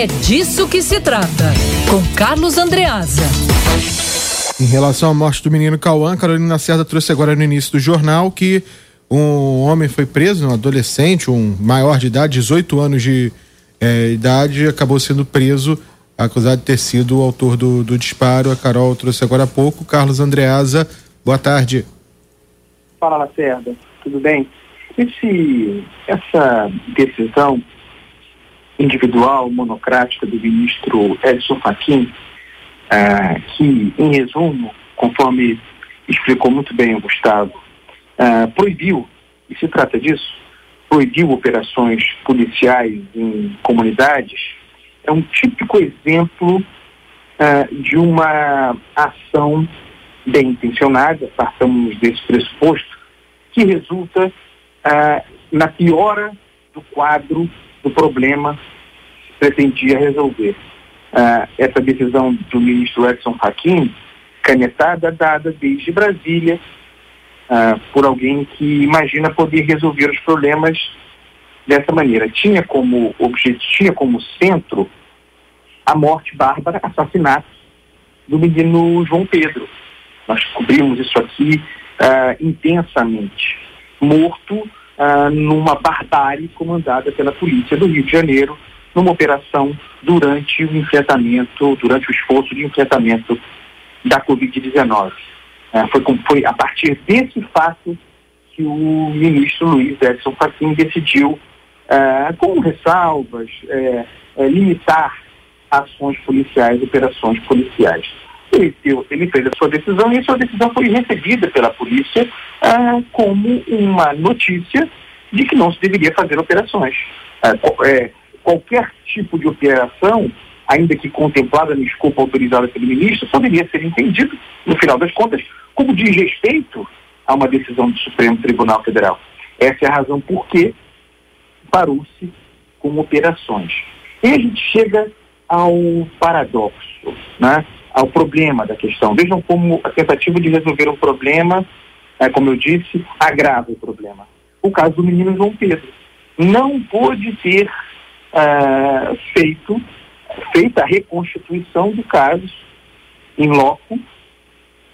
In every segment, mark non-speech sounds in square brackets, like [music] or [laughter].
É disso que se trata, com Carlos Andreasa. Em relação à morte do menino Cauã, Carolina Cerda trouxe agora no início do jornal que um homem foi preso, um adolescente, um maior de idade, 18 anos de eh, idade, acabou sendo preso, acusado de ter sido o autor do, do disparo. A Carol trouxe agora há pouco. Carlos Andreasa, boa tarde. Fala, Lacerda, tudo bem? Esse, essa decisão individual, monocrática do ministro Edson Fachin, ah, que, em resumo, conforme explicou muito bem o Gustavo, ah, proibiu, e se trata disso, proibiu operações policiais em comunidades, é um típico exemplo ah, de uma ação bem intencionada, partamos desse pressuposto, que resulta na piora do quadro do problema pretendia resolver. Ah, essa decisão do ministro Edson Fachin, canetada, dada desde Brasília, ah, por alguém que imagina poder resolver os problemas dessa maneira. Tinha como objetivo, tinha como centro a morte bárbara, assassinato do menino João Pedro. Nós cobrimos isso aqui ah, intensamente. Morto numa barbárie comandada pela polícia do Rio de Janeiro, numa operação durante o enfrentamento, durante o esforço de enfrentamento da Covid-19. Ah, foi, foi a partir desse fato que o ministro Luiz Edson Fachin decidiu, ah, com ressalvas, eh, eh, limitar ações policiais, operações policiais. Ele, ele, fez a sua decisão e a sua decisão foi recebida pela polícia ah, como uma notícia de que não se deveria fazer operações. Ah, é, qualquer tipo de operação, ainda que contemplada no escopo autorizado pelo ministro, poderia ser entendido, no final das contas, como desrespeito a uma decisão do Supremo Tribunal Federal. Essa é a razão por que parou-se com operações. E a gente chega ao paradoxo, né? ao problema da questão. Vejam como a tentativa de resolver um problema, é, como eu disse, agrava o problema. O caso do menino João Pedro. Não pôde ter uh, feito, feita a reconstituição do caso em loco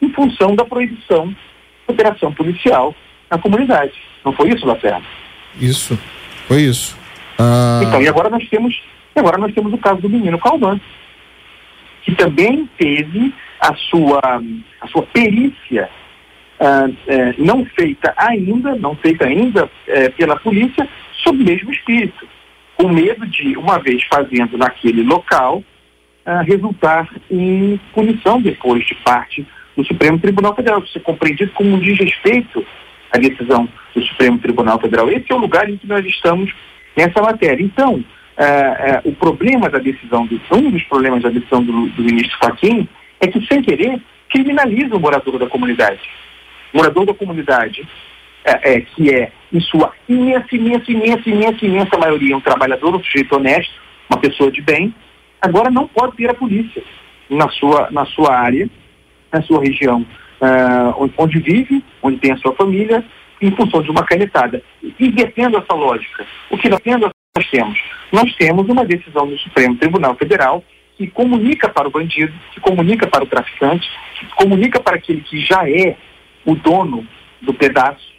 em função da proibição de operação policial na comunidade. Não foi isso, Lacerda? Isso, foi isso. Ah... Então, e agora nós temos, agora nós temos o caso do menino Calvan, que também teve a sua, a sua perícia uh, uh, não feita ainda, não feita ainda uh, pela polícia, sob o mesmo espírito, com medo de, uma vez fazendo naquele local, resultar em punição depois de parte do Supremo Tribunal Federal. Isso é compreendido como um desrespeito à decisão do Supremo Tribunal Federal. Esse é o lugar em que nós estamos nessa matéria. Então, uh, uh, o problema da decisão, do, um dos problemas da decisão do, do ministro Fachin é que, sem querer, criminaliza o morador da comunidade. O morador da comunidade, é, é, que é, em sua imensa, imensa, imensa, imensa, imensa maioria, um trabalhador, um sujeito honesto, uma pessoa de bem, agora não pode ter a polícia na sua, na sua área, na sua região, uh, onde vive, onde tem a sua família, em função de uma canetada. Invertendo essa lógica, o que nós temos? nós temos? Nós temos uma decisão do Supremo Tribunal Federal que comunica para o bandido, que comunica para o traficante, que comunica para aquele que já é o dono do pedaço,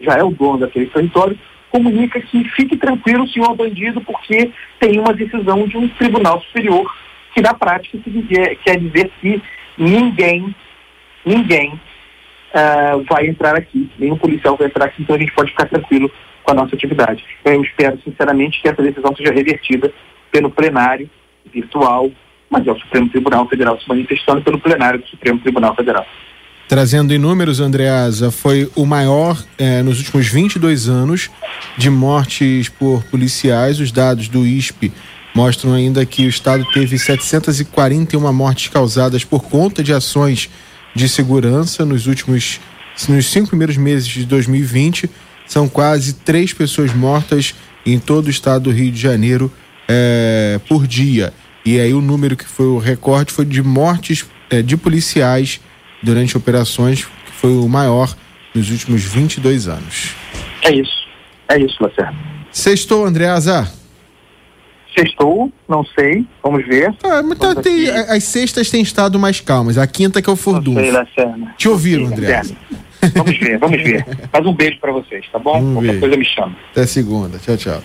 já é o dono daquele território, comunica que fique tranquilo, senhor bandido, porque tem uma decisão de um tribunal superior que na prática quer dizer que ninguém, ninguém uh, vai entrar aqui, nenhum policial vai entrar aqui, então a gente pode ficar tranquilo com a nossa atividade. Eu espero, sinceramente, que essa decisão seja revertida pelo plenário virtual, mas é o Supremo Tribunal Federal se manifestando pelo plenário do Supremo Tribunal Federal. Trazendo em números, Andreasa, foi o maior eh, nos últimos 22 anos de mortes por policiais. Os dados do ISP mostram ainda que o Estado teve 741 mortes causadas por conta de ações de segurança nos últimos nos cinco primeiros meses de 2020 são quase três pessoas mortas em todo o estado do Rio de Janeiro é, por dia. E aí o número que foi o recorde foi de mortes é, de policiais durante operações, que foi o maior nos últimos 22 anos. É isso. É isso, Lacerda. Sextou, André Azar. Sextou, não sei, vamos ver. Ah, mas tá, tem- as sextas têm estado mais calmas, a quinta que é o Não sei. Lacerda. Te ouviram, André? Lacerda. Vamos ver, vamos ver. [laughs] Mas um beijo para vocês, tá bom? Um Qualquer beijo. coisa me chama. Até segunda. Tchau, tchau.